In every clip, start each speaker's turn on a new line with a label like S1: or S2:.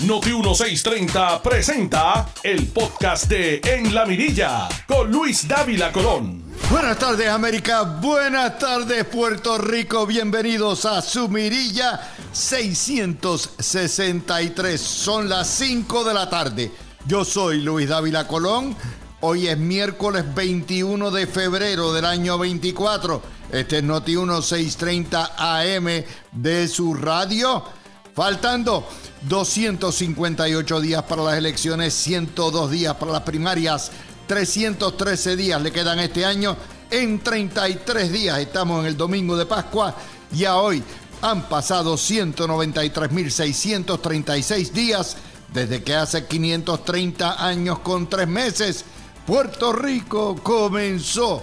S1: Noti 1630 presenta el podcast de En la Mirilla con Luis Dávila Colón.
S2: Buenas tardes América, buenas tardes Puerto Rico, bienvenidos a su Mirilla 663. Son las 5 de la tarde. Yo soy Luis Dávila Colón. Hoy es miércoles 21 de febrero del año 24. Este es Noti 1630 AM de su radio. Faltando 258 días para las elecciones, 102 días para las primarias, 313 días le quedan este año. En 33 días estamos en el domingo de Pascua y a hoy han pasado 193.636 días desde que hace 530 años con tres meses Puerto Rico comenzó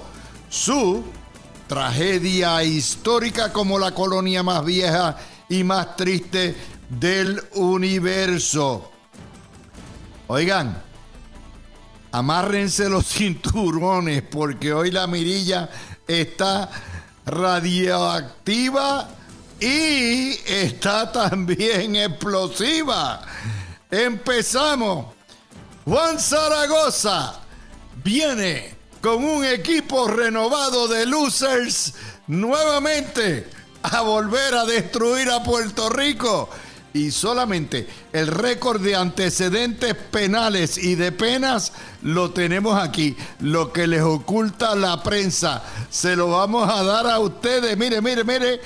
S2: su tragedia histórica como la colonia más vieja y más triste del universo. Oigan, amárrense los cinturones porque hoy la mirilla está radioactiva y está también explosiva. Empezamos. Juan Zaragoza viene con un equipo renovado de losers nuevamente a volver a destruir a Puerto Rico. Y solamente el récord de antecedentes penales y de penas lo tenemos aquí. Lo que les oculta la prensa se lo vamos a dar a ustedes. Mire, mire, mire,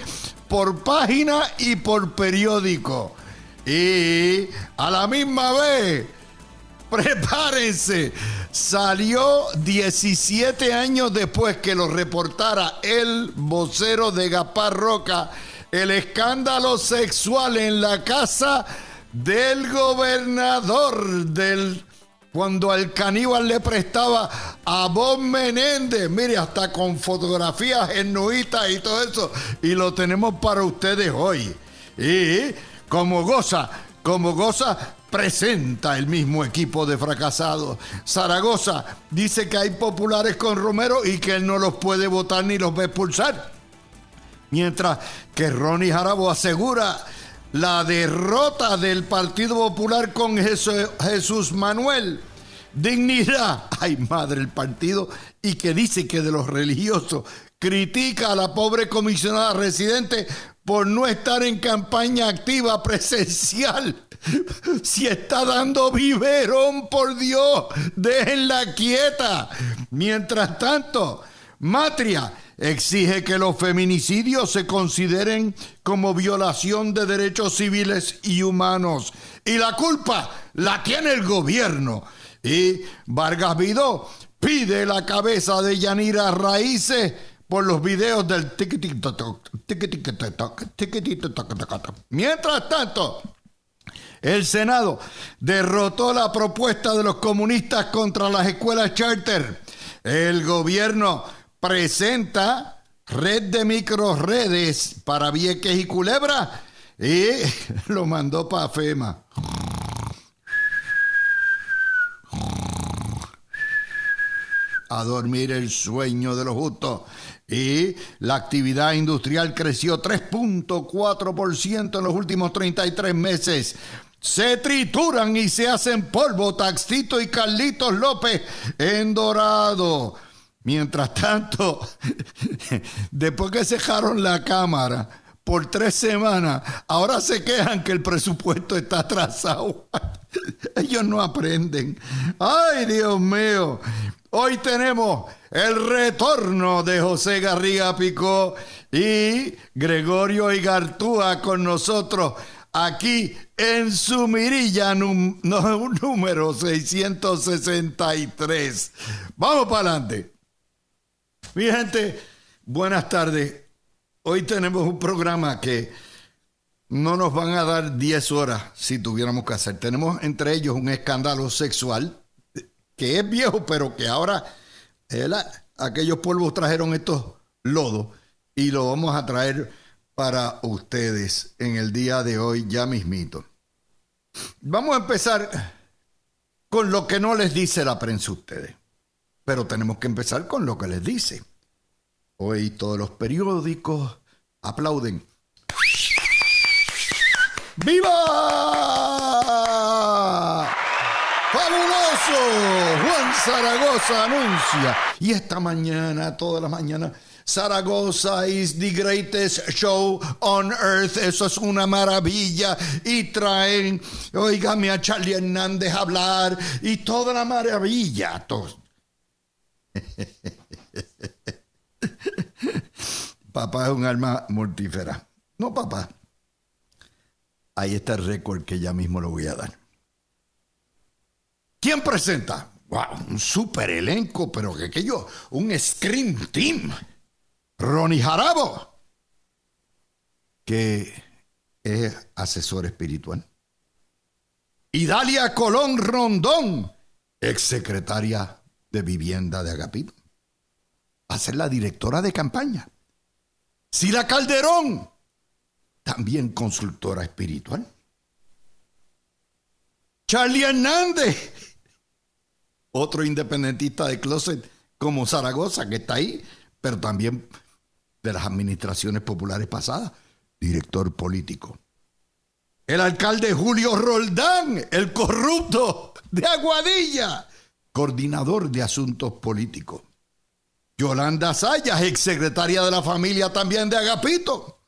S2: por página y por periódico. Y a la misma vez, prepárense. Salió 17 años después que lo reportara el vocero de Gapar Roca el escándalo sexual en la casa del gobernador del cuando al caníbal le prestaba a Bob Menéndez, mire, hasta con fotografías genuitas y todo eso, y lo tenemos para ustedes hoy. Y como goza, como goza, presenta el mismo equipo de fracasados. Zaragoza dice que hay populares con Romero y que él no los puede votar ni los va a expulsar. Mientras que Ronnie Jarabo asegura la derrota del Partido Popular con Jesús Manuel. Dignidad, ay madre el partido, y que dice que de los religiosos critica a la pobre comisionada residente por no estar en campaña activa presencial. Si está dando biberón, por Dios, déjenla quieta. Mientras tanto, Matria exige que los feminicidios se consideren como violación de derechos civiles y humanos. Y la culpa la tiene el gobierno. Y Vargas Vidó pide la cabeza de Yanira Raíces por los videos del Mientras tanto, el Senado derrotó la propuesta de los comunistas contra las escuelas charter. El gobierno presenta red de microredes para Vieques y Culebra y lo mandó para FEMA. A dormir el sueño de los justos. Y la actividad industrial creció 3.4% en los últimos 33 meses. Se trituran y se hacen polvo Taxito y Carlitos López en Dorado. Mientras tanto, después que cejaron la Cámara por tres semanas, ahora se quejan que el presupuesto está atrasado. Ellos no aprenden. Ay, Dios mío. Hoy tenemos el retorno de José Garriga Picó y Gregorio Igartúa con nosotros aquí en su mirilla número 663. Vamos para adelante. Mi gente, buenas tardes. Hoy tenemos un programa que no nos van a dar 10 horas si tuviéramos que hacer. Tenemos entre ellos un escándalo sexual que es viejo, pero que ahora aquellos polvos trajeron estos lodos y lo vamos a traer para ustedes en el día de hoy ya mismito. Vamos a empezar con lo que no les dice la prensa a ustedes. Pero tenemos que empezar con lo que les dice. Hoy todos los periódicos aplauden. ¡Viva! fabuloso. Juan Zaragoza anuncia. Y esta mañana, toda la mañana, Zaragoza is the greatest show on earth. Eso es una maravilla. Y traen, oígame a Charlie Hernández hablar y toda la maravilla. papá es un alma mortífera. No, papá. Ahí está el récord que ya mismo lo voy a dar. ¿Quién presenta? Wow, un super elenco, pero que, que yo, un Scream Team. Ronnie Jarabo, que es asesor espiritual. Y Dalia Colón Rondón, exsecretaria de Vivienda de Agapito. Va a ser la directora de campaña. Sila Calderón, también consultora espiritual. Charlie Hernández, otro independentista de closet como Zaragoza, que está ahí, pero también de las administraciones populares pasadas, director político. El alcalde Julio Roldán, el corrupto de Aguadilla, coordinador de asuntos políticos. Yolanda Sayas, exsecretaria de la familia también de Agapito.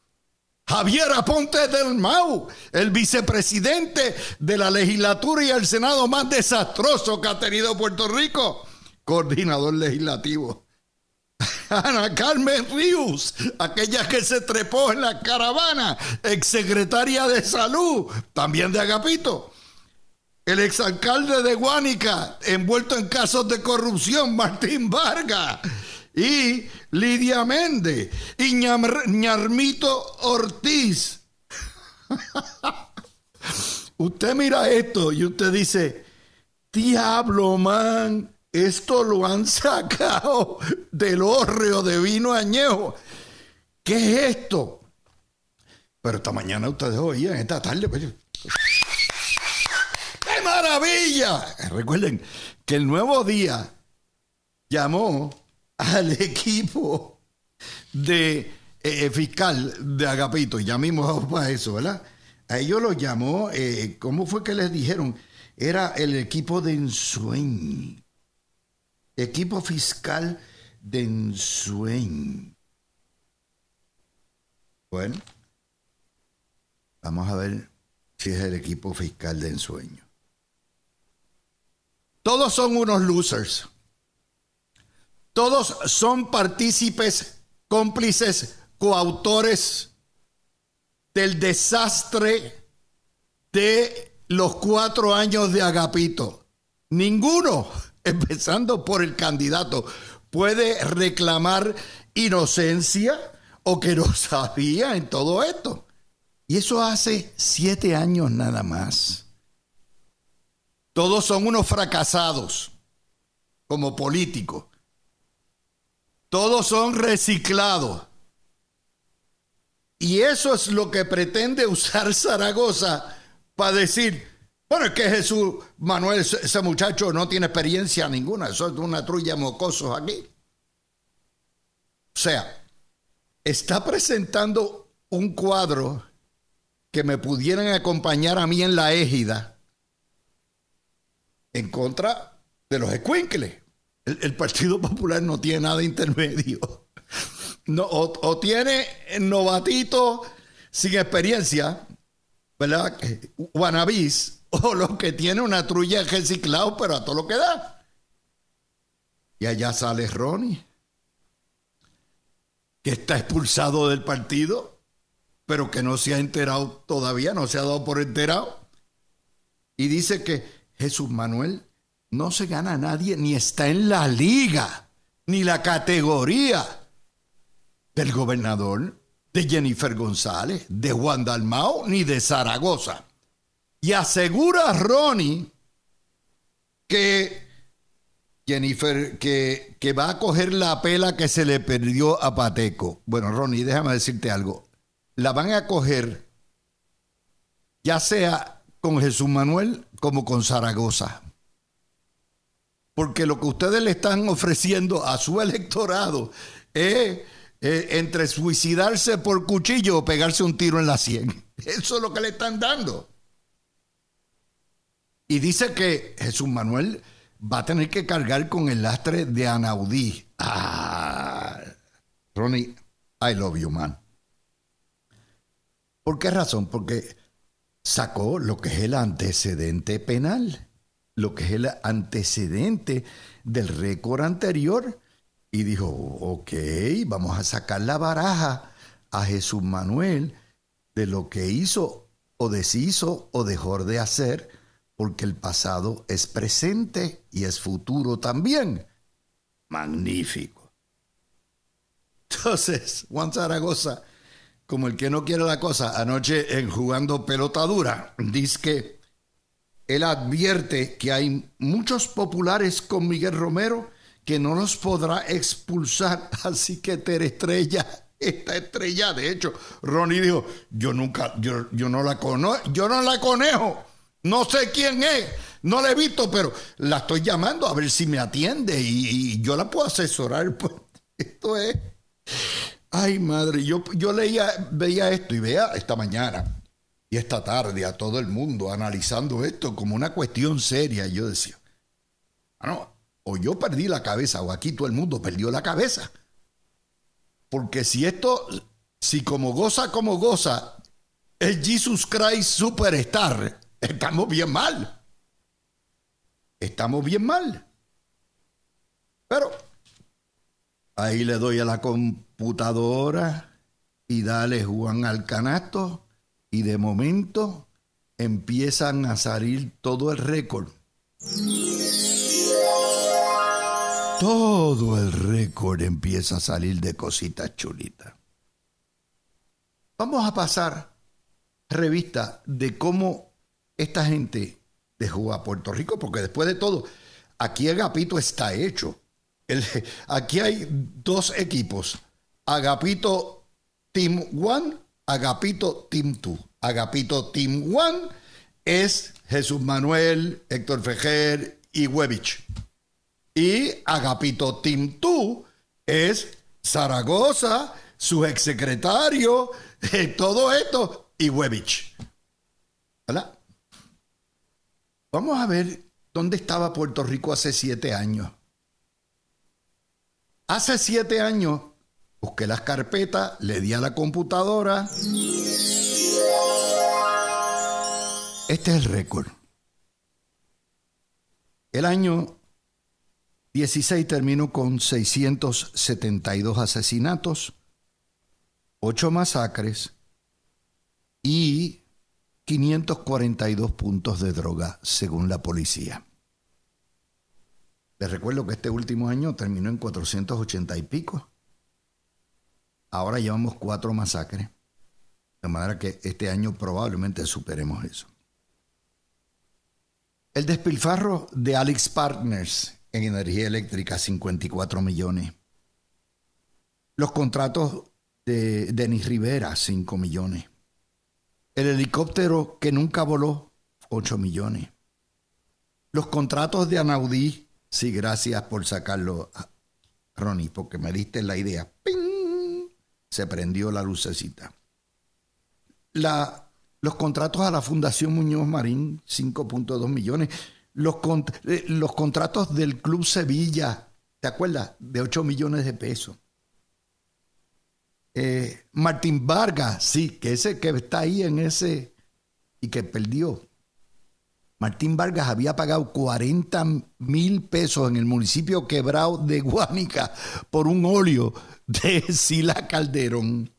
S2: Javier Aponte del Mau, el vicepresidente de la legislatura y el senado más desastroso que ha tenido Puerto Rico, coordinador legislativo. Ana Carmen Ríos, aquella que se trepó en la caravana, exsecretaria de salud, también de Agapito. El exalcalde de Guánica, envuelto en casos de corrupción, Martín Vargas y Lidia Méndez y Ñarmito Ortiz. usted mira esto y usted dice, diablo, man, esto lo han sacado del hórreo de vino añejo. ¿Qué es esto? Pero esta mañana ustedes oían, esta tarde, pues, ¡qué maravilla! Recuerden que el nuevo día llamó al equipo de eh, eh, fiscal de Agapito, ya mismo para eso, ¿verdad? A ellos lo llamó, eh, ¿cómo fue que les dijeron? Era el equipo de ensueño. Equipo fiscal de ensueño. Bueno, vamos a ver si es el equipo fiscal de ensueño. Todos son unos losers. Todos son partícipes, cómplices, coautores del desastre de los cuatro años de Agapito. Ninguno, empezando por el candidato, puede reclamar inocencia o que no sabía en todo esto. Y eso hace siete años nada más. Todos son unos fracasados como políticos todos son reciclados. Y eso es lo que pretende usar Zaragoza para decir, bueno, es que Jesús Manuel, ese muchacho no tiene experiencia ninguna, eso es una trulla mocosos aquí. O sea, está presentando un cuadro que me pudieran acompañar a mí en la égida en contra de los escuincles. El, Partido Popular no tiene nada intermedio. No, o, tiene novatito sin experiencia, ¿verdad? Wanabis, o lo que tiene una trulla reciclado, pero a todo lo que da. Y allá sale Ronnie, que está expulsado del partido, pero que no se ha enterado todavía, no se ha dado por enterado. Y dice que Jesús Manuel no se gana a nadie, ni está en la liga, ni la categoría del gobernador, de Jennifer González, de Juan Dalmao, ni de Zaragoza. Y asegura a Ronnie que Jennifer, que, que va a coger la pela que se le perdió a Pateco. Bueno, Ronnie, déjame decirte algo. La van a coger ya sea con Jesús Manuel como con Zaragoza porque lo que ustedes le están ofreciendo a su electorado es entre suicidarse por cuchillo o pegarse un tiro en la sien. Eso es lo que le están dando. Y, dice que Jesús Manuel va a tener que cargar con el lastre de Anaudí. Ah, Ronnie, I love you, man. ¿Por qué razón? Porque sacó lo que es el antecedente penal, lo que es el antecedente del récord anterior y dijo, ok, vamos a sacar la baraja a Jesús Manuel de lo que hizo o deshizo o dejó de hacer, porque el pasado es presente y es futuro también. Magnífico. Entonces, Juan Zaragoza, como el que no quiere la cosa, anoche en jugando pelota dura, dice que él advierte que hay muchos populares con Miguel Romero que no los podrá expulsar, así que Tere Estrella está estrella. De hecho, Ronnie dijo, yo nunca, yo, yo no la conozco, yo no la conejo, no sé quién es, no la he visto, pero la estoy llamando a ver si me atiende y, yo la puedo asesorar. Pues, esto es, ay madre, yo, yo leía, veía esto y vea esta mañana y esta tarde a todo el mundo analizando esto como una cuestión seria. yo decía, ah, no, o yo perdí la cabeza o aquí todo el mundo perdió la cabeza. Porque si esto, si como goza, como goza, es Jesus Christ Superstar, estamos bien mal. Estamos bien mal. Pero ahí le doy a la computadora y dale Juan al canasto y de momento empiezan a salir todo el récord todo el récord empieza a salir de cositas chulitas. Vamos a pasar revista de cómo esta gente dejó a Puerto Rico, porque después de todo, aquí Agapito está hecho. aquí hay dos equipos, Agapito Team One, Agapito Team 2. Agapito Team One es Jesús Manuel, Héctor Fejer y Webich. Y Agapito Timtú es Zaragoza, su exsecretario, eh, todo esto, y Webich. ¿Verdad? Vamos a ver dónde estaba Puerto Rico hace siete años. Hace siete años busqué las carpetas, le di a la computadora. Este es el récord. El año 16 terminó con 672 asesinatos, 8 masacres y 542 puntos de droga, según la policía. Les recuerdo que este último año terminó en 480 y pico. Ahora llevamos cuatro masacres. De manera que este año probablemente superemos eso. El despilfarro de Alex Partners en energía eléctrica, 54 millones. Los contratos de Denis Rivera, 5 millones. El helicóptero que nunca voló, 8 millones. Los contratos de Anaudí, sí, gracias por sacarlo, Ronnie, porque me diste la idea. ¡Ping! Se prendió la lucecita. La, los contratos a la Fundación Muñoz Marín, 5.2 millones los, eh, los contratos del Club Sevilla, ¿te acuerdas? De 8 millones de pesos. Eh, Martín Vargas, sí, que ese que está ahí en ese y que perdió. Martín Vargas había pagado 40 mil pesos en el municipio quebrado de Guánica por un óleo de Sila Calderón.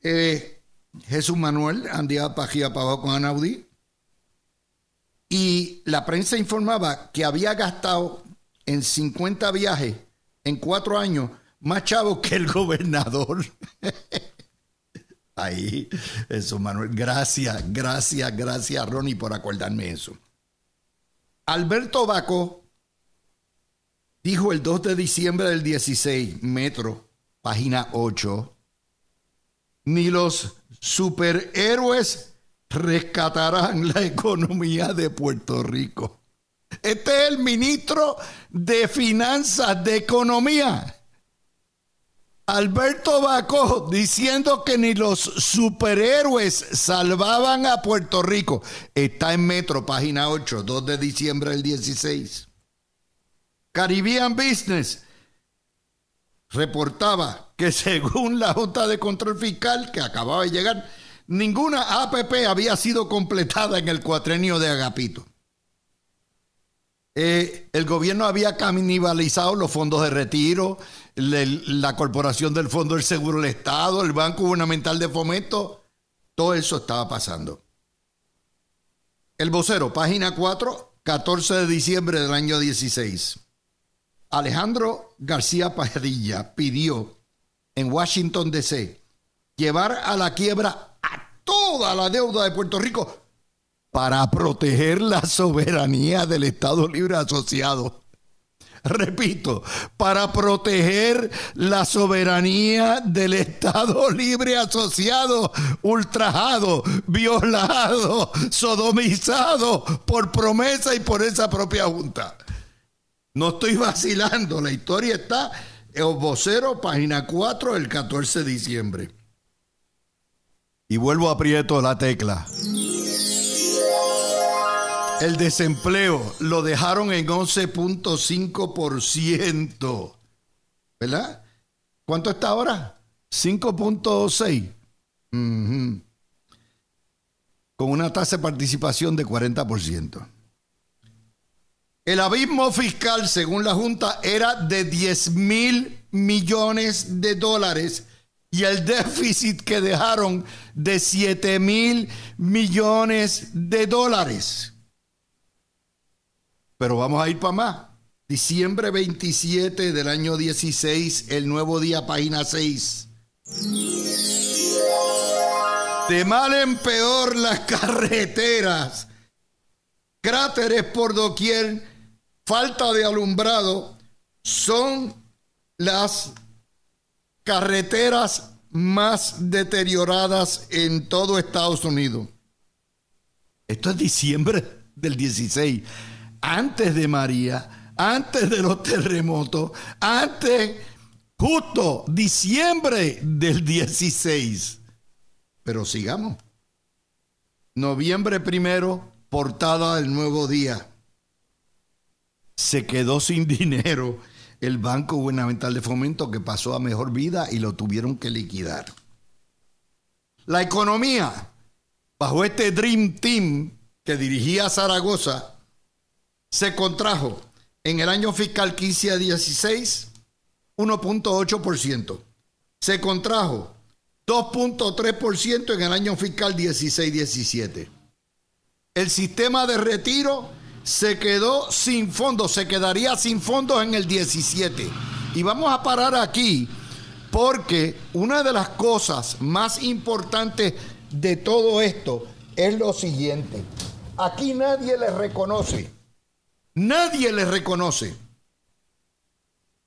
S2: Eh, Jesús Manuel andaba aquí para abajo con Anaudí y la prensa informaba que había gastado en 50 viajes en cuatro años más chavo que el gobernador. Ahí, eso, Manuel. Gracias, gracias, gracias, Ronnie, por acordarme eso. Alberto Baco dijo el 2 de diciembre del 16, Metro, página 8, ni los superhéroes rescatarán la economía de Puerto Rico. Este es el ministro de Finanzas, de Economía. Alberto Bacó diciendo que ni los superhéroes salvaban a Puerto Rico. Está en Metro, página 8, 2 de diciembre del 16. Caribbean Business reportaba que según la Junta de Control Fiscal que acababa de llegar, ninguna APP había sido completada en el cuatrenio de Agapito. Eh, el gobierno había canibalizado los fondos de retiro, la Corporación del Fondo del Seguro del Estado, el Banco Gubernamental de Fomento, todo eso estaba pasando. El vocero, página 4, 14 de diciembre del año 16. Alejandro García Padilla pidió en Washington, D.C. llevar a la quiebra a toda la deuda de Puerto Rico para proteger la soberanía del Estado Libre Asociado. Repito, para proteger la soberanía del Estado Libre Asociado, ultrajado, violado, sodomizado por promesa y por esa propia Junta. No estoy vacilando, la historia está en vocero, página 4, el 14 de diciembre. Y vuelvo a aprieto la tecla. El desempleo lo dejaron en 11.5%. ¿Verdad? ¿Cuánto está ahora? 5.6. Con una tasa de participación de 40%. El abismo fiscal, según la Junta, era de 10 mil millones de dólares y el déficit que dejaron de 7 mil millones de dólares. Pero vamos a ir para más. Diciembre 27 del año 16, el nuevo día, página 6. De mal en peor las carreteras, cráteres por doquier, falta de alumbrado, son las carreteras más deterioradas en todo Estados Unidos. Esto es diciembre del 16 antes de María, antes de los terremotos, antes, justo diciembre del 16. Pero sigamos. Noviembre primero, portada del nuevo día. Se quedó sin dinero el Banco Gubernamental de Fomento que pasó a mejor vida y lo tuvieron que liquidar. La economía, bajo este Dream Team que dirigía Zaragoza, se contrajo en el año fiscal 15 a 16 1.8%. Se contrajo 2.3% en el año fiscal 16-17. El sistema de retiro se quedó sin fondos, se quedaría sin fondos en el 17. Y vamos a parar aquí porque una de las cosas más importantes de todo esto es lo siguiente. Aquí nadie le reconoce Nadie le reconoce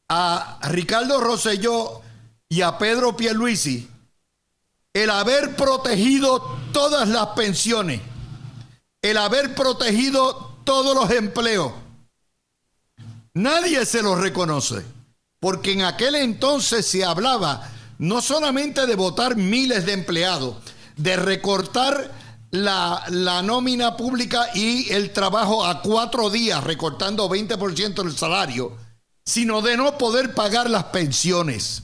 S2: a Ricardo Rosselló y a Pedro Pierluisi el haber protegido todas las pensiones, el haber protegido todos los empleos. Nadie se lo reconoce, porque en aquel entonces se hablaba no solamente de votar miles de empleados, de recortar la, nómina pública y el trabajo a cuatro días, recortando 20% del salario, sino de no poder pagar las pensiones.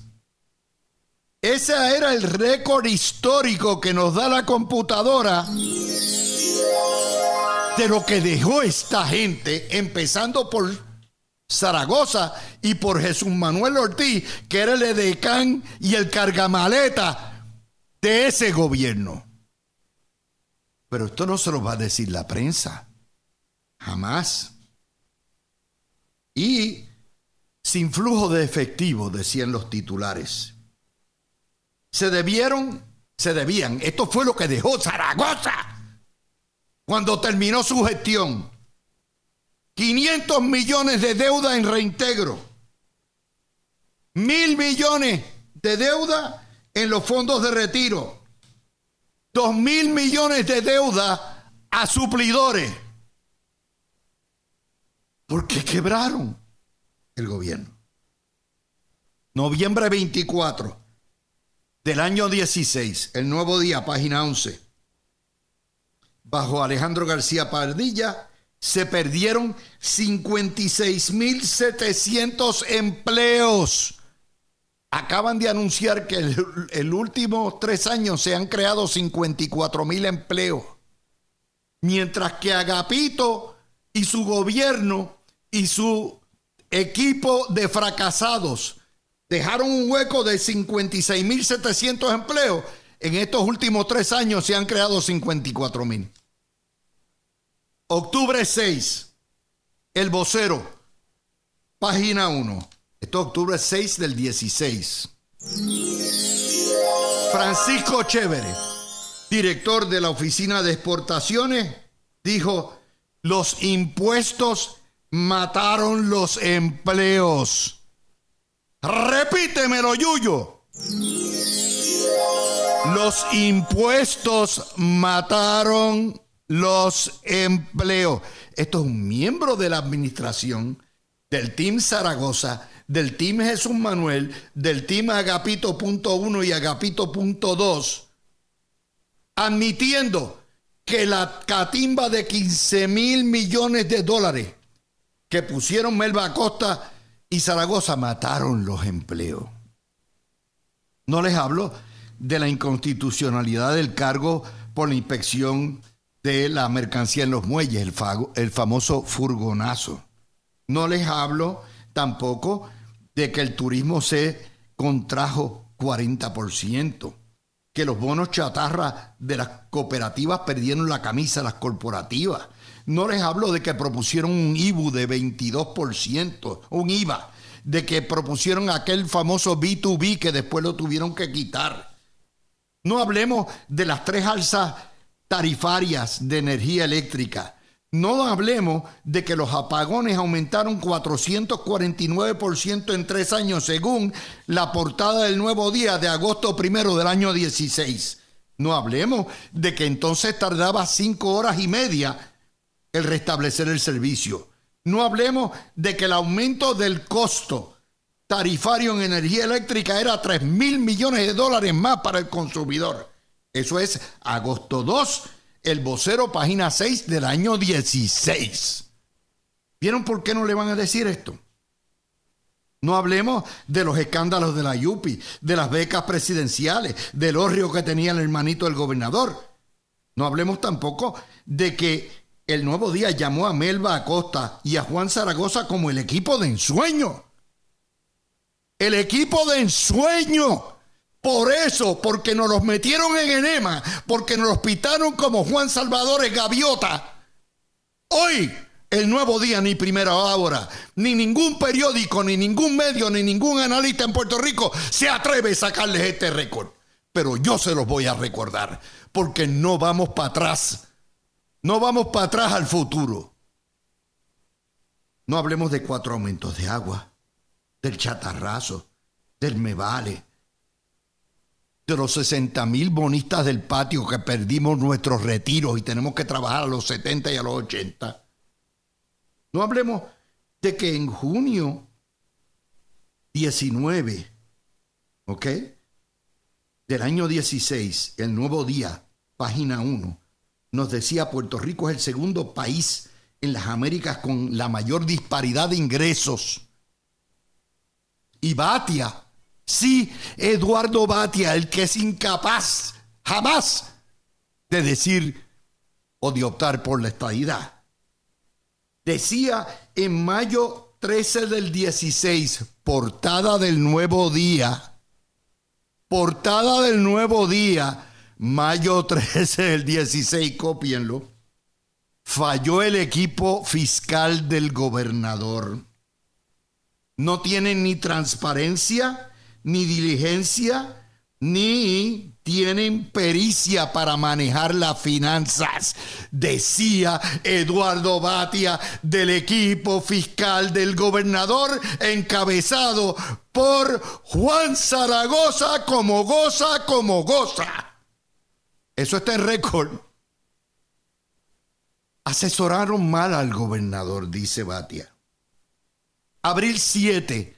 S2: Ese era el récord histórico que nos da la computadora de lo que dejó esta gente, empezando por Zaragoza y por Jesús Manuel Ortiz, que era el edecán y el cargamaleta de ese gobierno. Pero esto no se lo va a decir la prensa. Jamás. Y sin flujo de efectivo, decían los titulares. Se debieron, se debían. Esto fue lo que dejó Zaragoza cuando terminó su gestión. 500 millones de deuda en reintegro. Mil millones de deuda en los fondos de retiro dos mil millones de deuda a suplidores. Porque quebraron el gobierno. noviembre 24 del año 16, el nuevo día, página 11, bajo Alejandro García Pardilla, se perdieron 56.700 empleos. Acaban de anunciar que el, el último tres años se han creado 54.000 empleos. Mientras que Agapito y su gobierno y su equipo de fracasados dejaron un hueco de 56.700 empleos. En estos últimos tres años se han creado 54.000. Octubre 6, el vocero, página 1. Esto es octubre 6 del 16. Francisco Chévere, director de la Oficina de Exportaciones, dijo, los impuestos mataron los empleos. Repítemelo, Yuyo. Los impuestos mataron los empleos. Esto es un miembro de la administración del Team Zaragoza, del Team Jesús Manuel, del Team Agapito.1 y Agapito.2, admitiendo que la catimba de 15 mil millones de dólares que pusieron Melba Acosta y Zaragoza mataron los empleos. No les hablo de la inconstitucionalidad del cargo por la inspección de la mercancía en los muelles, el, el famoso furgonazo. No les hablo tampoco de que el turismo se contrajo 40%, que los bonos chatarra de las cooperativas perdieron la camisa las corporativas. No les hablo de que propusieron un IBU de 22%, un IVA, de que propusieron aquel famoso B2B que después lo tuvieron que quitar. No hablemos de las tres alzas tarifarias de energía eléctrica. No hablemos de que los apagones aumentaron 449% en tres años, según la portada del Nuevo Día de agosto primero del año 16. No hablemos de que entonces tardaba cinco horas y media el restablecer el servicio. No hablemos de que el aumento del costo tarifario en energía eléctrica era 3 mil millones de dólares más para el consumidor. Eso es agosto 2, el vocero, página 6 del año 16. ¿Vieron por qué no le van a decir esto? No hablemos de los escándalos de la Yupi, de las becas presidenciales, del horrio que tenía el hermanito del gobernador. No hablemos tampoco de que el nuevo día llamó a Melba Acosta y a Juan Zaragoza como el equipo de ensueño. El equipo de ensueño. Por eso, porque nos los metieron en enema, porque nos los pitaron como Juan Salvador Gaviota. Hoy, el nuevo día, ni primera hora, ni ningún periódico, ni ningún medio, ni ningún analista en Puerto Rico se atreve a sacarles este récord. Pero yo se los voy a recordar, porque no vamos para atrás. No vamos para atrás al futuro. No hablemos de cuatro aumentos de agua, del chatarrazo, del me vale de los 60 mil bonistas del patio que perdimos nuestros retiros y tenemos que trabajar a los 70 y a los 80. No hablemos de que en junio 19, ¿ok? Del año 16, el nuevo día, página 1, nos decía Puerto Rico es el segundo país en las Américas con la mayor disparidad de ingresos. Y Batia Sí, Eduardo Batia, el que es incapaz jamás de decir o de optar por la estadidad. Decía en mayo 13 del 16, portada del nuevo día, portada del nuevo día, mayo 13 del 16, copienlo, falló el equipo fiscal del gobernador. No tienen ni transparencia, ni diligencia, ni tienen pericia para manejar las finanzas, decía Eduardo Batia del equipo fiscal del gobernador encabezado por Juan Zaragoza como goza, como goza. Eso está en récord. Asesoraron mal al gobernador, dice Batia. Abril 7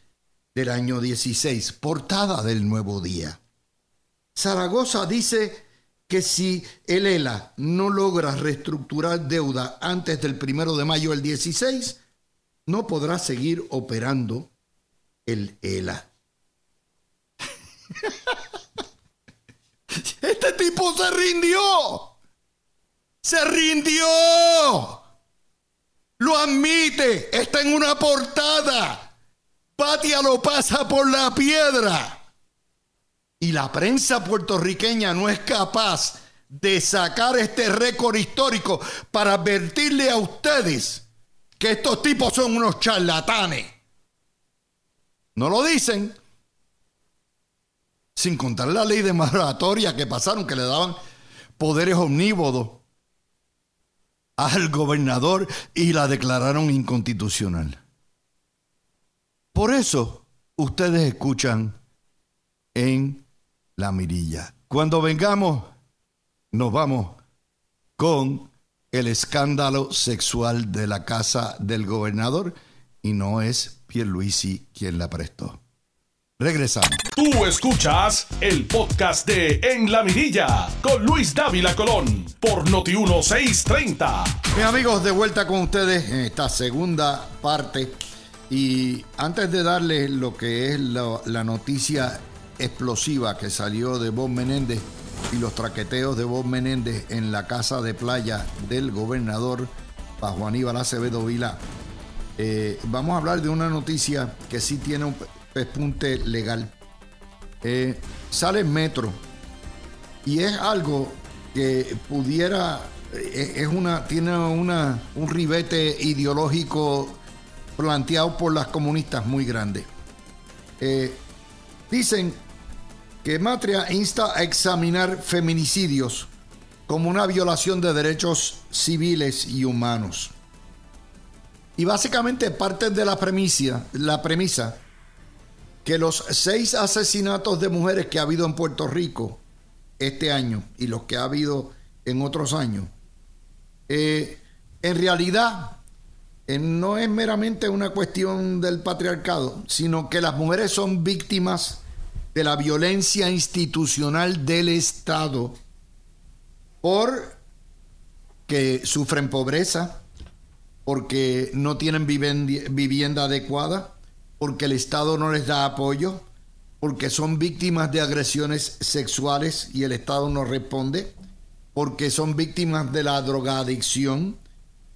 S2: del año 16, portada del Nuevo Día. Zaragoza dice que si el ELA no logra reestructurar deuda antes del primero de mayo del 16, no podrá seguir operando el ELA. Este tipo se rindió. Se rindió. Lo admite. Está en una portada. Patia lo pasa por la piedra. Y la prensa puertorriqueña no es capaz de sacar este récord histórico para advertirle a ustedes que estos tipos son unos charlatanes. No lo dicen. Sin contar la ley de moratoria que pasaron, que le daban poderes omnívodos al gobernador y la declararon inconstitucional. Por eso ustedes escuchan en la mirilla. Cuando vengamos, nos vamos con el escándalo sexual de la casa del gobernador y no es Pierluisi quien la prestó. Regresamos.
S1: Tú escuchas el podcast de En la Mirilla con Luis Dávila Colón por Noti 1630.
S2: Mis amigos, de vuelta con ustedes en esta segunda parte. Y antes de darles lo que es la, noticia explosiva que salió de Bob Menéndez y los traqueteos de Bob Menéndez en la casa de playa del gobernador bajo Aníbal Acevedo Vila, eh, vamos a hablar de una noticia que sí tiene un pespunte legal. Eh, sale en Metro y es algo que pudiera, eh, es una, tiene una, un ribete ideológico planteado por las comunistas muy grande. dicen que Matria insta a examinar feminicidios como una violación de derechos civiles y humanos. Y básicamente parte de la premisa, la premisa que los seis asesinatos de mujeres que ha habido en Puerto Rico este año y los que ha habido en otros años, eh, en realidad eh, no es meramente una cuestión del patriarcado, sino que las mujeres son víctimas de la violencia institucional del Estado por que sufren pobreza, porque no tienen vivienda adecuada, porque el Estado no les da apoyo, porque son víctimas de agresiones sexuales y el Estado no responde, porque son víctimas de la drogadicción,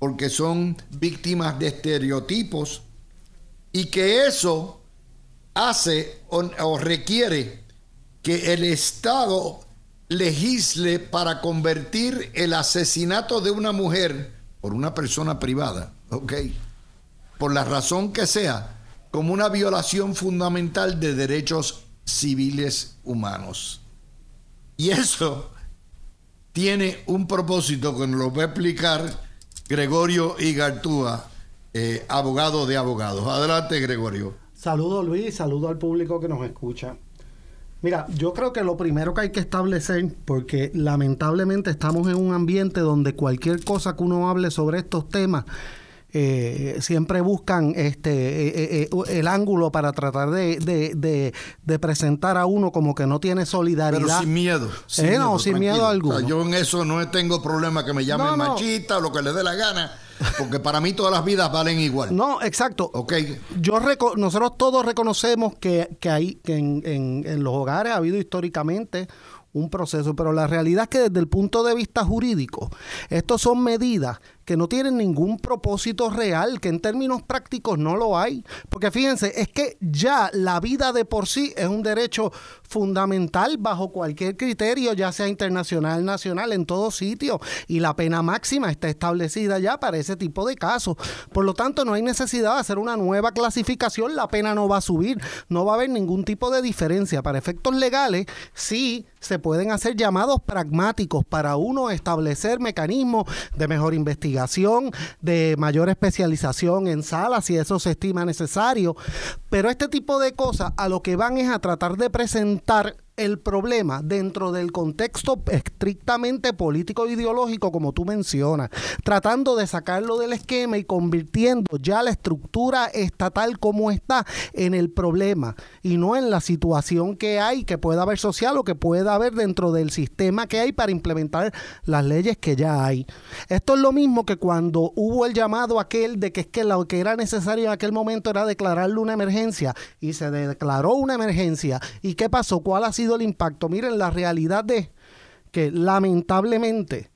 S2: porque son víctimas de estereotipos, y que eso hace o, requiere que el Estado legisle para convertir el asesinato de una mujer por una persona privada, ¿ok? Por la razón que sea, como una violación fundamental de derechos civiles humanos. Y eso tiene un propósito que nos lo va a explicar Gregorio Igartúa, eh, abogado de abogados. Adelante, Gregorio.
S3: Saludo Luis, saludo al público que nos escucha. Mira, yo creo que lo primero que hay que establecer, porque lamentablemente estamos en un ambiente donde cualquier cosa que uno hable sobre estos temas, eh, siempre buscan este eh, eh, el ángulo para tratar de, presentar a uno como que no tiene solidaridad.
S2: Pero sin miedo.
S3: Sin miedo, no, sin miedo alguno.
S2: yo en eso no tengo problema que me llamen machista o lo que le dé la gana. Porque para mí todas las vidas valen igual.
S3: No, exacto.
S2: Ok.
S3: Yo nosotros todos reconocemos que, que, hay, que en, en, en los hogares ha habido históricamente un proceso, pero la realidad es que desde el punto de vista jurídico, estos son medidas que no tienen ningún propósito real, que en términos prácticos no lo hay. Porque fíjense, es que ya la vida de por sí es un derecho fundamental bajo cualquier criterio, ya sea internacional, nacional, en todo sitio. Y la pena máxima está establecida ya para ese tipo de casos. Por lo tanto, no hay necesidad de hacer una nueva clasificación, la pena no va a subir, no va a haber ningún tipo de diferencia. Para efectos legales, sí se pueden hacer llamados pragmáticos para uno establecer mecanismos de mejor investigación de mayor especialización en salas, si eso se estima necesario. Pero este tipo de cosas a lo que van es a tratar de presentar el problema dentro del contexto estrictamente político e ideológico, como tú mencionas, tratando de sacarlo del esquema y convirtiendo ya la estructura estatal como está en el problema y no en la situación que hay, que pueda haber social o que pueda haber dentro del sistema que hay para implementar las leyes que ya hay. Esto es lo mismo que cuando hubo el llamado aquel de que es que lo que era necesario en aquel momento era declararle una emergencia y se declaró una emergencia. ¿Y qué pasó? ¿Cuál ha sido el impacto? Miren, la realidad de que lamentablemente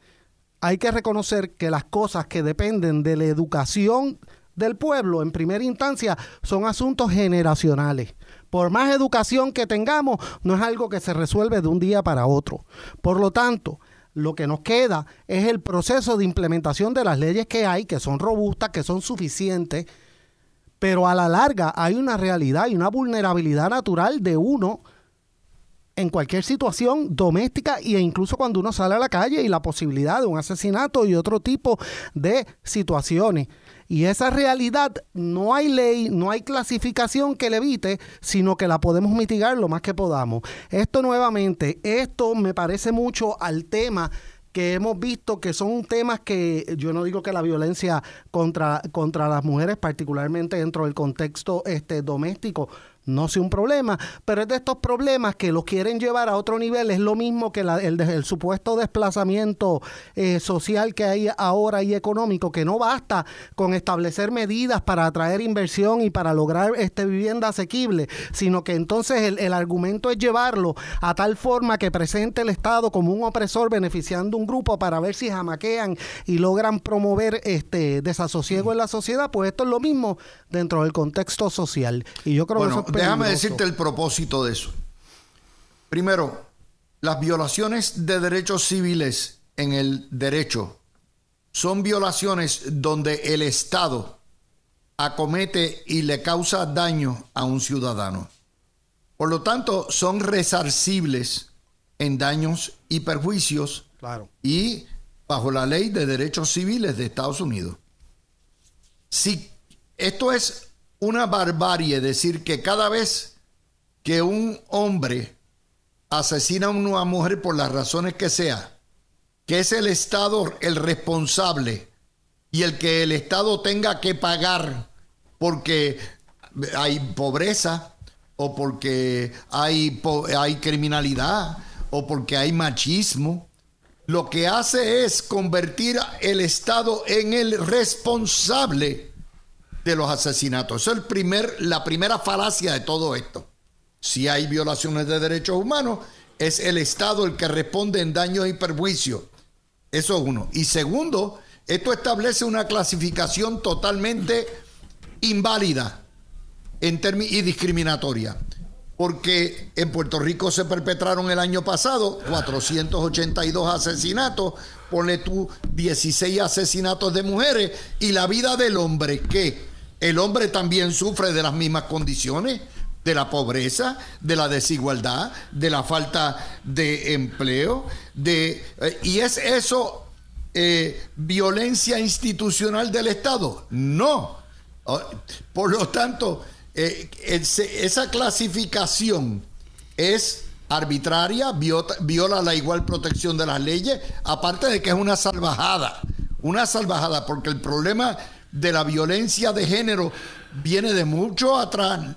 S3: hay que reconocer que las cosas que dependen de la educación del pueblo en primera instancia son asuntos generacionales. Por más educación que tengamos, no es algo que se resuelve de un día para otro. Por lo tanto, lo que nos queda es el proceso de implementación de las leyes que hay, que son robustas, que son suficientes, pero a la larga hay una realidad y una vulnerabilidad natural de uno en cualquier situación doméstica e incluso cuando uno sale a la calle y la posibilidad de un asesinato y otro tipo de situaciones. Y esa realidad no hay ley, no hay clasificación que le evite, sino que la podemos mitigar lo más que podamos. Esto nuevamente, esto me parece mucho al tema que hemos visto que son temas que yo no digo que la violencia contra, contra las mujeres, particularmente dentro del contexto este, doméstico, no sea un problema, pero es de estos problemas que los quieren llevar a otro nivel. Es lo mismo que el, supuesto desplazamiento eh, social que hay ahora y económico, que no basta con establecer medidas para atraer inversión y para lograr este, vivienda asequible, sino que entonces el, el argumento es llevarlo a tal forma que presente el Estado como un opresor beneficiando un grupo para ver si jamaquean y logran promover este desasosiego en la sociedad, pues esto es lo mismo dentro del contexto social. Y yo creo que eso
S2: déjame decirte el propósito de eso. Primero, las violaciones de derechos civiles en el derecho son violaciones donde el Estado acomete y le causa daño a un ciudadano. Por lo tanto, son resarcibles en daños y perjuicios
S3: claro.
S2: y bajo la ley de derechos civiles de Estados Unidos. Si esto es una barbarie decir que cada vez que un hombre asesina a una mujer por las razones que sea, que es el Estado el responsable y el que el Estado tenga que pagar porque hay pobreza o porque hay, hay criminalidad o porque hay machismo, lo que hace es convertir el Estado en el responsable de los asesinatos. Eso es el primer, la primera falacia de todo esto. Si hay violaciones de derechos humanos, es el Estado el que responde en daños y perjuicios. Eso es uno. Y segundo, esto establece una clasificación totalmente inválida en y discriminatoria. Porque en Puerto Rico se perpetraron el año pasado 482 asesinatos, pone tú 16 asesinatos de mujeres y la vida del hombre que el hombre también sufre de las mismas condiciones, de la pobreza, de la desigualdad, de la falta de empleo, de, eh, y es eso eh, violencia institucional del Estado. No. Oh, por lo tanto, eh, esa clasificación es arbitraria, viola la igual protección de las leyes, aparte de que es una salvajada, una salvajada, porque el problema de la violencia de género viene de mucho atrás,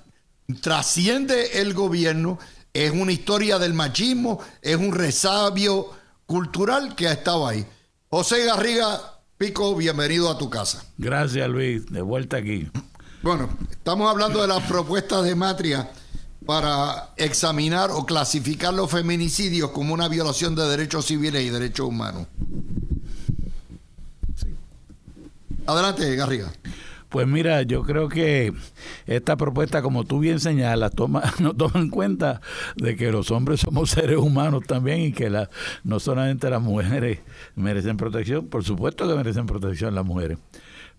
S2: trasciende el gobierno, es una historia del machismo, es un resabio cultural que ha estado ahí. José Garriga Pico, bienvenido a tu casa.
S4: Gracias Luis, de vuelta aquí.
S2: Bueno, estamos hablando de las propuestas de Matria para examinar o clasificar los feminicidios como una violación de derechos civiles y derechos humanos. Adelante, Garriga.
S4: Pues mira, yo creo que esta propuesta, como tú bien señalas, toma, no toma en cuenta de que los hombres somos seres humanos también y que la, no solamente las mujeres merecen protección, por supuesto que merecen protección las mujeres,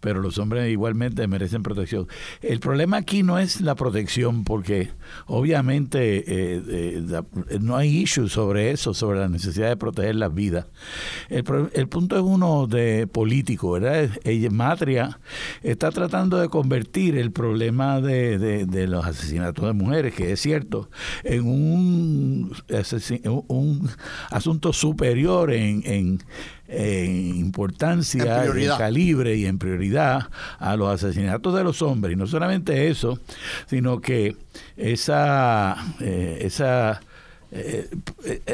S4: pero los hombres igualmente merecen protección. El problema aquí no es la protección, porque obviamente eh, eh, no hay issue sobre eso, sobre la necesidad de proteger las vidas. El, el punto es uno de político, ¿verdad? Matria está tratando de convertir el problema de, de, los asesinatos de mujeres, que es cierto, en un, un asunto superior en, en, importancia, en, calibre y en prioridad a los asesinatos de los hombres. Y no solamente eso, sino que esa, eh, esa eh,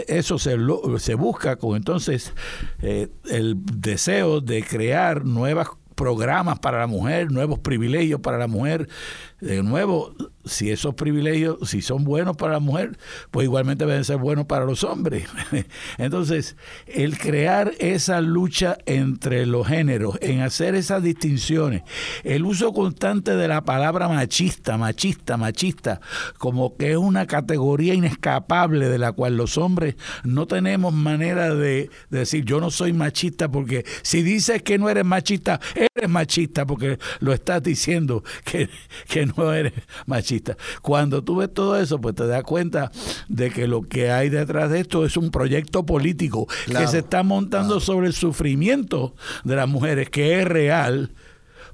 S4: eso se, se busca con entonces eh, el deseo de crear nuevas programas para la mujer, nuevos privilegios para la mujer. De nuevo, si esos privilegios, si son buenos para la mujer, pues igualmente deben ser buenos para los hombres. Entonces, el crear esa lucha entre los géneros, en hacer esas distinciones, el uso constante de la palabra machista, machista, machista, como que es una categoría inescapable de la cual los hombres no tenemos manera de, decir yo no soy machista porque si dices que no eres machista, eres machista porque lo estás diciendo que, que no eres machista. Cuando tú ves todo eso, pues te das cuenta de que lo que hay detrás de esto es un proyecto político que se está montando sobre el sufrimiento de las mujeres, que es real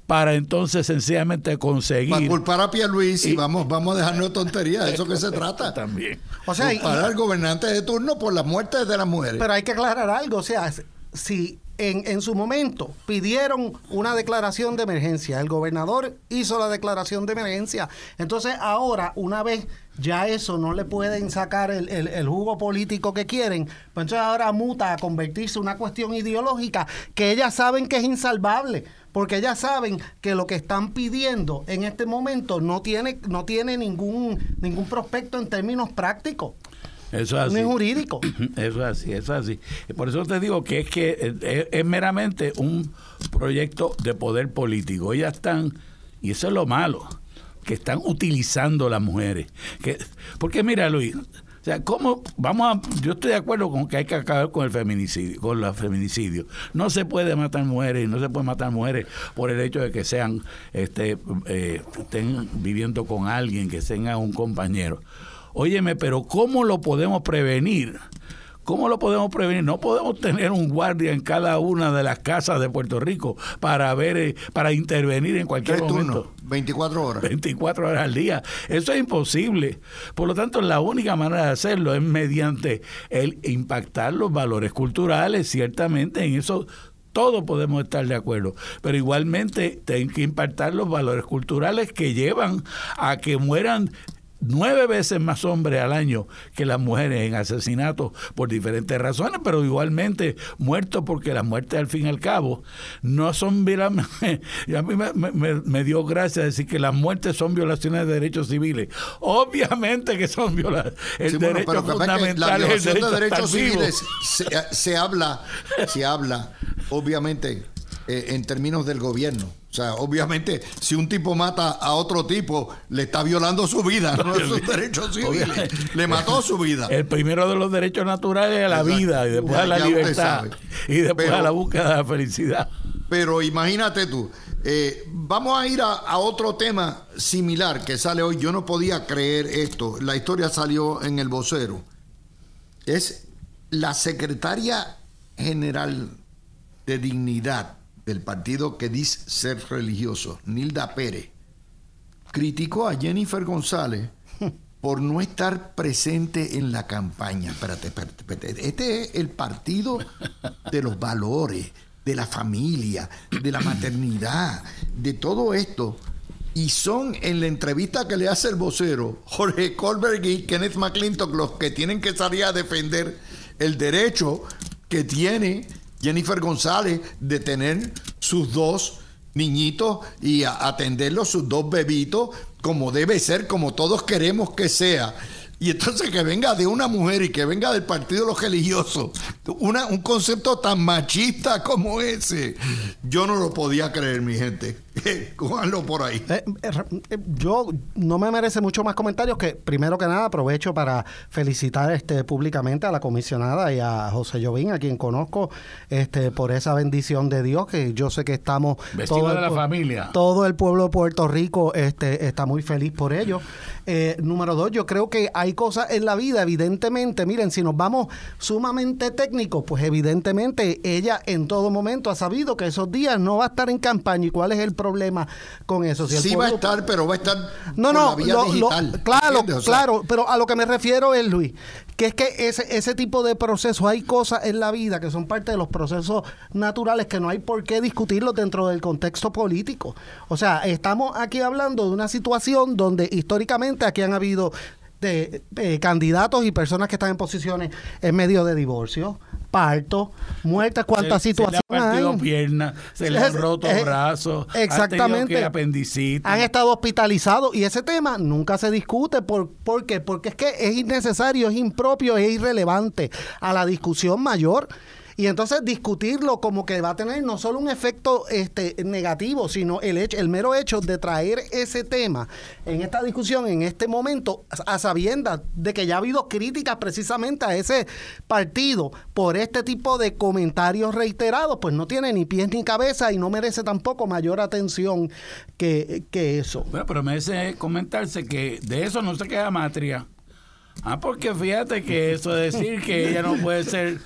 S4: para entonces sencillamente conseguir. Para
S2: culpar a Pierluisi, y vamos, vamos a dejarnos tonterías, de eso que se trata.
S4: También.
S2: O sea, culpar al gobernante de turno por las muertes de las mujeres.
S3: Pero hay que aclarar algo, o sea, si en, en, su momento pidieron una declaración de emergencia. El gobernador hizo la declaración de emergencia. Entonces ahora, una vez ya eso no le pueden sacar el, el, jugo político que quieren, pues entonces ahora muta a convertirse en una cuestión ideológica que ellas saben que es insalvable. Porque ellas saben que lo que están pidiendo en este momento no tiene, no tiene ningún, ningún prospecto en términos prácticos.
S4: Eso es así.
S3: jurídico.
S4: Eso es así, eso es así. Por eso te digo que es que es, meramente un proyecto de poder político. Ellas están, y eso es lo malo, que están utilizando las mujeres. Que, porque mira, Luis, o sea, ¿cómo vamos a.? Yo estoy de acuerdo con que hay que acabar con el feminicidio, con los feminicidios. No se puede matar mujeres, no se puede matar mujeres por el hecho de que sean, este, eh, estén viviendo con alguien, que tengan un compañero. Óyeme, pero ¿cómo lo podemos prevenir? ¿Cómo lo podemos prevenir? No podemos tener un guardia en cada una de las casas de Puerto Rico para ver, eh, para intervenir en cualquier momento.
S2: 24 horas.
S4: 24 horas al día. Eso es imposible. Por lo tanto, la única manera de hacerlo es mediante el impactar los valores culturales. Ciertamente, en eso todos podemos estar de acuerdo, pero igualmente tienen que impactar los valores culturales que llevan a que mueran nueve veces más hombres al año que las mujeres en asesinatos por diferentes razones, pero igualmente muertos porque las muertes al fin y al cabo no son y a mí me, dio gracia decir que las muertes son violaciones de derechos civiles. Obviamente que son violaciones. El derecho fundamental la violación de derechos civiles
S2: se, habla, se habla, obviamente, eh, en términos del gobierno o sea, obviamente, si un tipo mata a otro tipo, le está violando su vida, no sus derechos civiles. Le mató su vida.
S4: El primero de los derechos naturales es la vida, y después a la libertad, y después a la búsqueda de la felicidad.
S2: Pero imagínate tú, eh, vamos a ir a, a, otro tema similar que sale hoy. Yo no podía creer esto. La historia salió en el vocero. Es la secretaria general de dignidad del partido que dice ser religioso, Nilda Pérez, criticó a Jennifer González por no estar presente en la campaña. Espérate, espérate, Este es el partido de los valores, de la familia, de la maternidad, de todo esto. Y son en la entrevista que le hace el vocero, Jorge Colberg y Kenneth McClintock, los que tienen que salir a defender el derecho que tiene Jennifer González de tener sus dos niñitos y atenderlos, sus dos bebitos, como debe ser, como todos queremos que sea. Y entonces que venga de una mujer y que venga del partido de los religiosos, una, un concepto tan machista como ese, yo no lo podía creer, mi gente. Cójanlo por ahí. Eh,
S3: eh, eh, yo no me merece mucho más comentarios que, primero que nada, aprovecho para felicitar este públicamente a la comisionada y a José Llovín, a quien conozco, este por esa bendición de Dios, que yo sé que estamos...
S4: Todo de la familia.
S3: Todo el pueblo de Puerto Rico este, está muy feliz por ello. número dos, yo creo que hay cosas en la vida, evidentemente, miren, si nos vamos sumamente técnicos, pues evidentemente ella en todo momento ha sabido que esos días no va a estar en campaña. ¿Y cuál es el problema? con eso. Si el
S2: sí va a estar, pero va a estar
S3: no,
S2: por
S3: no,
S2: la vía
S3: lo- lo-
S2: digital.
S3: claro,
S2: ¿entiendes? O sea,
S3: claro, pero a lo que me refiero es, Luis, que es que ese, ese tipo de procesos, hay cosas en la vida que son parte de los procesos naturales que no hay por qué discutirlos dentro del contexto político. O sea, estamos aquí hablando de una situación donde históricamente aquí han habido de, eh, candidatos y personas que están en posiciones en medio de divorcio, parto, muertes, cuántas
S4: se,
S3: situaciones
S4: Se le han partido piernas, se le han roto
S3: eh,
S4: brazos,
S3: exactamente.
S4: han apendicitis.
S3: Han estado hospitalizados y ese tema nunca se discute. ¿Por, ¿por qué? Porque es que es innecesario, es impropio, es irrelevante a la discusión mayor. Y entonces discutirlo como que va a tener no solo un efecto este, negativo, sino el, hecho, el mero hecho de traer ese tema en esta discusión, en este momento, a sabiendas de que ya ha habido críticas precisamente a ese partido por este tipo de comentarios reiterados, pues no tiene ni pies ni cabeza y no merece tampoco mayor atención que, que eso.
S4: Bueno, pero me hace comentarse que de eso no se queda matria. Ah, porque fíjate que eso de decir que ella no puede ser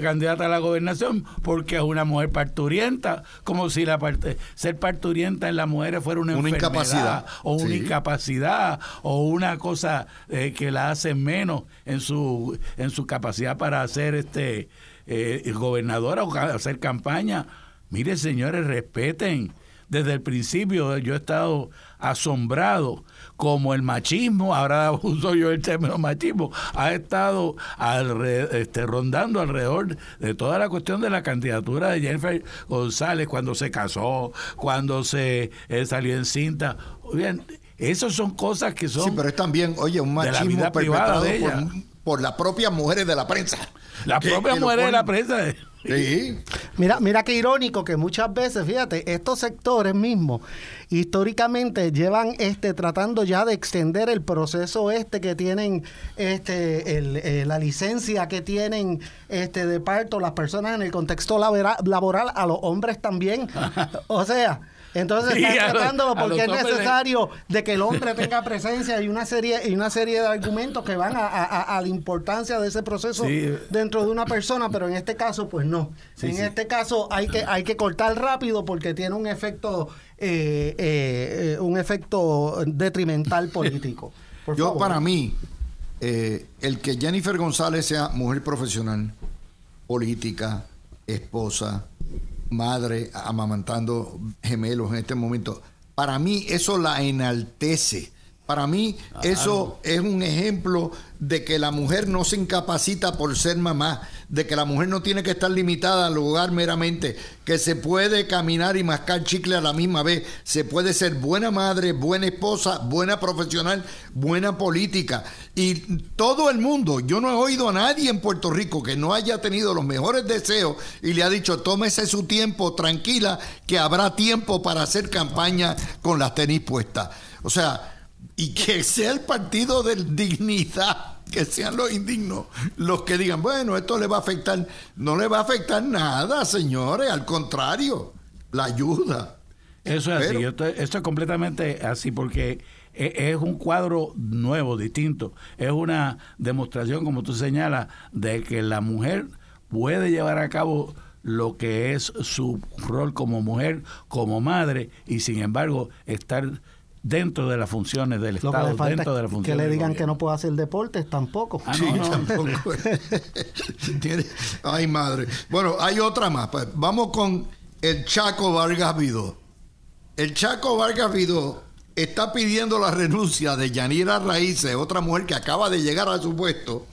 S4: candidata a la gobernación porque es una mujer parturienta, como si la parte, ser parturienta en las mujeres fuera una,
S2: Una incapacidad.
S4: o una
S2: Sí.
S4: incapacidad o una cosa eh, que la hace menos en su en su capacidad para hacer este eh, gobernadora o hacer campaña. Mire, señores, respeten. Desde el principio yo he estado asombrado como el machismo, ahora uso yo el término machismo, ha estado alre- este, rondando alrededor de toda la cuestión de la candidatura de Jennifer González cuando se casó, cuando se eh, salió en cinta. Oigan, esas son cosas que son
S2: Sí, pero es también, oye, un
S4: de la
S2: machismo
S4: vida privada de
S2: por,
S4: ella.
S2: por las propias mujeres de la prensa.
S4: las propias mujeres de la prensa.
S2: Sí.
S3: Mira, mira qué irónico que muchas veces, fíjate, estos sectores mismos históricamente llevan este tratando ya de extender el proceso este que tienen este el, eh, la licencia que tienen este de parto las personas en el contexto labora- laboral a los hombres también. O sea, entonces
S4: Sí,
S3: están tratándolo porque es necesario de que el hombre tenga presencia y una serie y una serie de argumentos que van a, a- a- a la importancia de ese proceso
S4: Sí.
S3: dentro de una persona, pero en este caso, pues no.
S4: Sí,
S3: en
S4: sí.
S3: este caso hay que hay que cortar rápido porque tiene un efecto eh, eh, eh, un efecto detrimental político. Por
S2: Yo,
S3: favor.
S2: para mí, eh, el que Jennifer González sea mujer profesional, política, esposa, madre, amamantando gemelos en este momento, para mí eso la enaltece. Para mí eso es un ejemplo de que la mujer no se incapacita por ser mamá, de que la mujer no tiene que estar limitada al hogar meramente, que se puede caminar y mascar chicle a la misma vez, se puede ser buena madre, buena esposa, buena profesional, buena política. Y todo el mundo, yo no he oído a nadie en Puerto Rico que no haya tenido los mejores deseos y le ha dicho, tómese su tiempo, tranquila, que habrá tiempo para hacer campaña con las tenis puestas. O sea, y que sea el partido de dignidad, que sean los indignos los que digan, bueno, esto le va a afectar. No le va a afectar nada, señores, al contrario, la ayuda.
S4: Eso es así,
S2: Pero-
S4: esto, esto es completamente así porque e- es, un cuadro nuevo, distinto. Es una demostración, como tú señalas, de que la mujer puede llevar a cabo lo que es su rol como mujer, como madre, y sin embargo estar dentro de las funciones del
S3: Lo
S4: Estado, dentro de las
S3: es que le digan que no puede hacer deportes tampoco.
S4: Ah,
S2: Sí,
S4: no, no.
S2: tampoco. Ay, madre. Bueno, hay otra más. Pues, vamos con el Chaco Vargas Vidó. El Chaco Vargas Vidó está pidiendo la renuncia de Yanira Raíces, otra mujer que acaba de llegar a su puesto,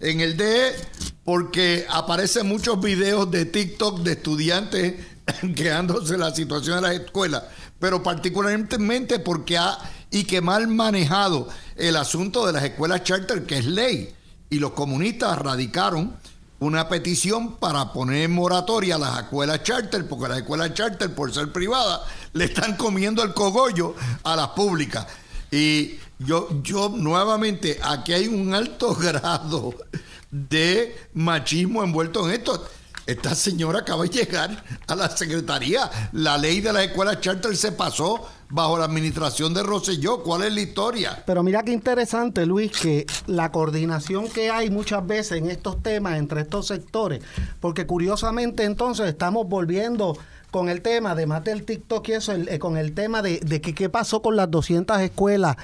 S2: en el DE, porque aparecen muchos videos de TikTok de estudiantes quedándose la situación de las escuelas, pero particularmente porque ha y que mal manejado el asunto de las escuelas charter, que es ley. Y los comunistas radicaron una petición para poner en moratoria las escuelas charter, porque las escuelas charter, por ser privadas, le están comiendo el cogollo a las públicas. Y yo, yo nuevamente, aquí hay un alto grado de machismo envuelto en esto. Esta señora acaba de llegar a la secretaría. La ley de las escuelas charter se pasó bajo la administración de Rosselló. ¿Cuál es la historia?
S3: Pero mira qué interesante, Luis, que la coordinación que hay muchas veces en estos temas entre estos sectores, porque curiosamente entonces estamos volviendo con el tema, de más del TikTok y eso, eh, con el tema de, qué pasó con las 200 escuelas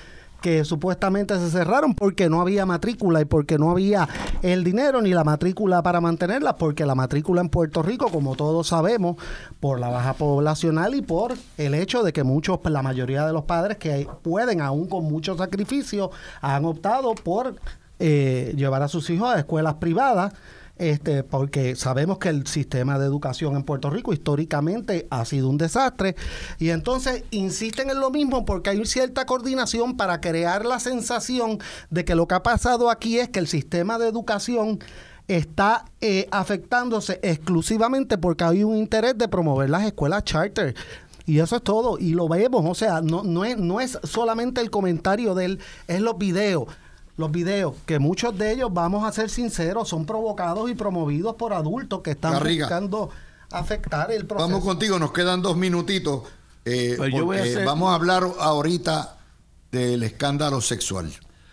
S3: que supuestamente se cerraron porque no había matrícula y porque no había el dinero ni la matrícula para mantenerlas, porque la matrícula en Puerto Rico, como todos sabemos, por la baja poblacional y por el hecho de que muchos, la mayoría de los padres que pueden, aún con mucho sacrificio, han optado por eh, llevar a sus hijos a escuelas privadas este, porque sabemos que el sistema de educación en Puerto Rico históricamente ha sido un desastre y entonces insisten en lo mismo porque hay cierta coordinación para crear la sensación de que lo que ha pasado aquí es que el sistema de educación está eh, afectándose exclusivamente porque hay un interés de promover las escuelas charter. Y eso es todo. Y lo vemos. O sea, no, no, es, no es solamente el comentario de él, es los videos los videos, que muchos de ellos, vamos a ser sinceros, son provocados y promovidos por adultos que están buscando afectar el proceso.
S2: Vamos contigo, nos quedan dos minutitos. Eh, pues vamos a hablar ahorita del escándalo sexual.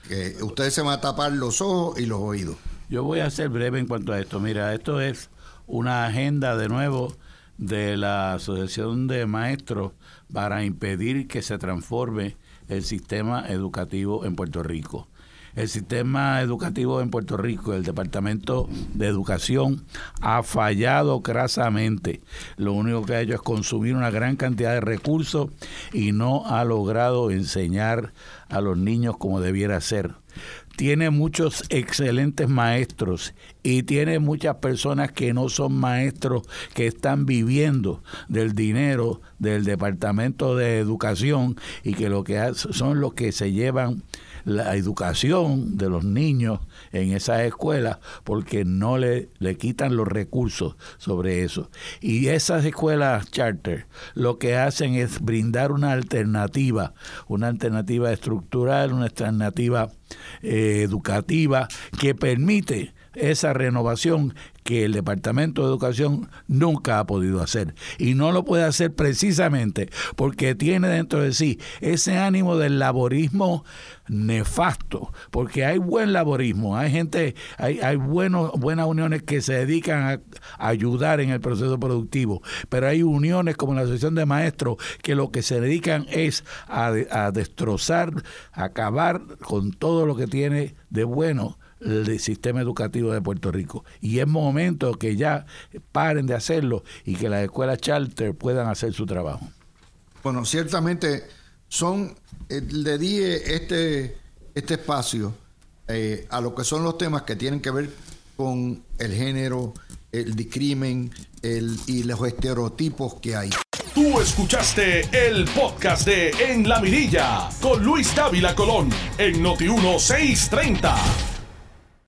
S2: Que ustedes se van a tapar los ojos y los oídos.
S4: Yo voy a ser breve en cuanto a esto. Mira, esto es una agenda de nuevo de la Asociación de Maestros para impedir que se transforme el sistema educativo en Puerto Rico el sistema educativo en Puerto Rico, el Departamento de Educación, ha fallado crasamente. Lo único que ha hecho es consumir una gran cantidad de recursos y no ha logrado enseñar a los niños como debiera ser. Tiene muchos excelentes maestros y tiene muchas personas que no son maestros que están viviendo del dinero del Departamento de Educación y que lo que son los que se llevan la educación de los niños en esas escuelas porque no le, le quitan los recursos sobre eso. Y esas escuelas charter lo que hacen es brindar una alternativa, una alternativa estructural, una alternativa eh, educativa que permite esa renovación que el Departamento de Educación nunca ha podido hacer. Y no lo puede hacer precisamente porque tiene dentro de sí ese ánimo del laborismo nefasto, porque hay buen laborismo, hay gente, hay, hay buenos, buenas uniones que se dedican a, ayudar en el proceso productivo, pero hay uniones como la Asociación de Maestros que lo que se dedican es a, a destrozar, acabar con todo lo que tiene de bueno el sistema educativo de Puerto Rico. Y es momento que ya paren de hacerlo y que las escuelas charter puedan hacer su trabajo.
S2: Bueno, ciertamente son, eh, le di este, este espacio eh, a lo que son los temas que tienen que ver con el género, el discrimen el, y los estereotipos que hay.
S1: Tú escuchaste el podcast de En la Mirilla con Luis Dávila Colón en Noti 1630.